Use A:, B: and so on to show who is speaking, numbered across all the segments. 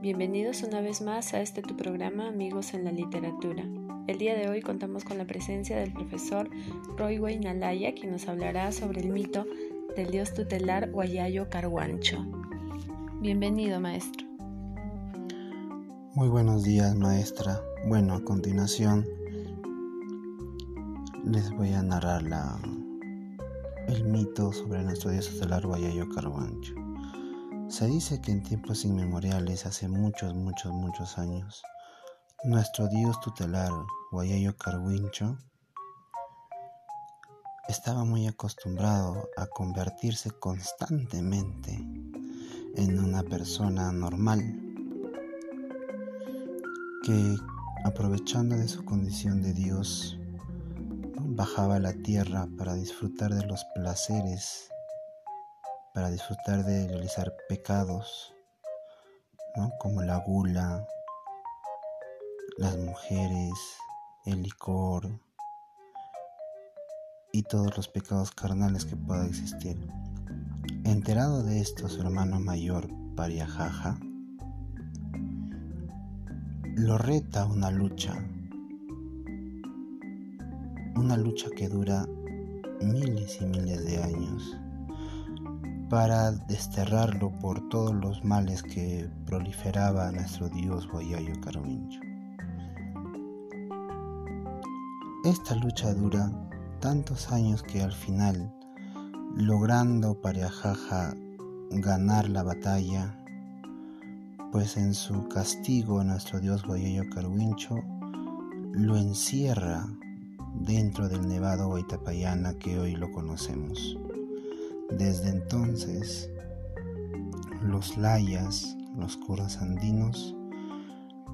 A: bienvenidos una vez más a este tu programa Amigos en la Literatura. El día de hoy contamos con la presencia del profesor Roy Nalaya, quien nos hablará sobre el mito del dios tutelar Guayayo Carguancho. Bienvenido, maestro.
B: Muy buenos días, maestra. Bueno, a continuación les voy a narrar la, el mito sobre nuestro dios tutelar Guayayo Carguancho. Se dice que en tiempos inmemoriales, hace muchos, muchos, muchos años, nuestro dios tutelar, Guayayo Carguincho, estaba muy acostumbrado a convertirse constantemente en una persona normal que aprovechando de su condición de Dios bajaba a la tierra para disfrutar de los placeres para disfrutar de realizar pecados, como la gula, las mujeres, el licor y todos los pecados carnales que pueda existir. Enterado de esto, su hermano mayor, Pariajaja, lo reta una lucha, una lucha que dura miles y miles de años para desterrarlo por todos los males que proliferaba nuestro dios Guayayo Carvincho. Esta lucha dura tantos años que al final, logrando Pariajaja ganar la batalla, pues en su castigo nuestro dios Guayayo Carvincho lo encierra dentro del nevado Huaytapayana que hoy lo conocemos. Desde entonces, los layas, los curas andinos,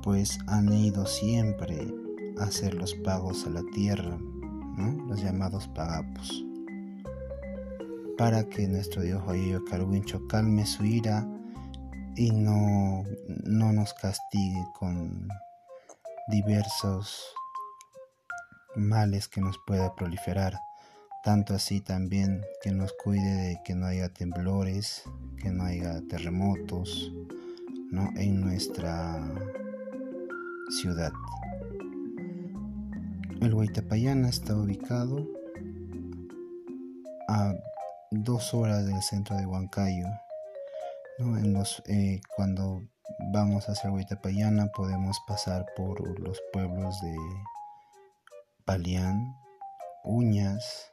B: pues han ido siempre a hacer los pagos a la tierra, los llamados pagapos, para que nuestro Dios Joyeyo Carwincho calme su ira y no, no nos castigue con diversos males que nos pueda proliferar tanto así también que nos cuide de que no haya temblores, que no haya terremotos ¿no? en nuestra ciudad. El Huaytapayana está ubicado a dos horas del centro de Huancayo. En los, eh, cuando vamos hacia Huaytapayana podemos pasar por los pueblos de Palián, Uñas,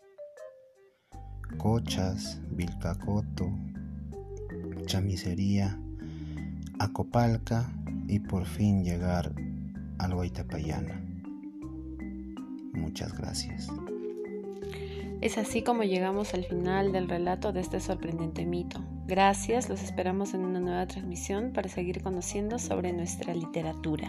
B: Cochas, Vilcacoto, Chamicería, Acopalca y por fin llegar al Guaitapayana. Muchas gracias.
A: Es así como llegamos al final del relato de este sorprendente mito. Gracias, los esperamos en una nueva transmisión para seguir conociendo sobre nuestra literatura.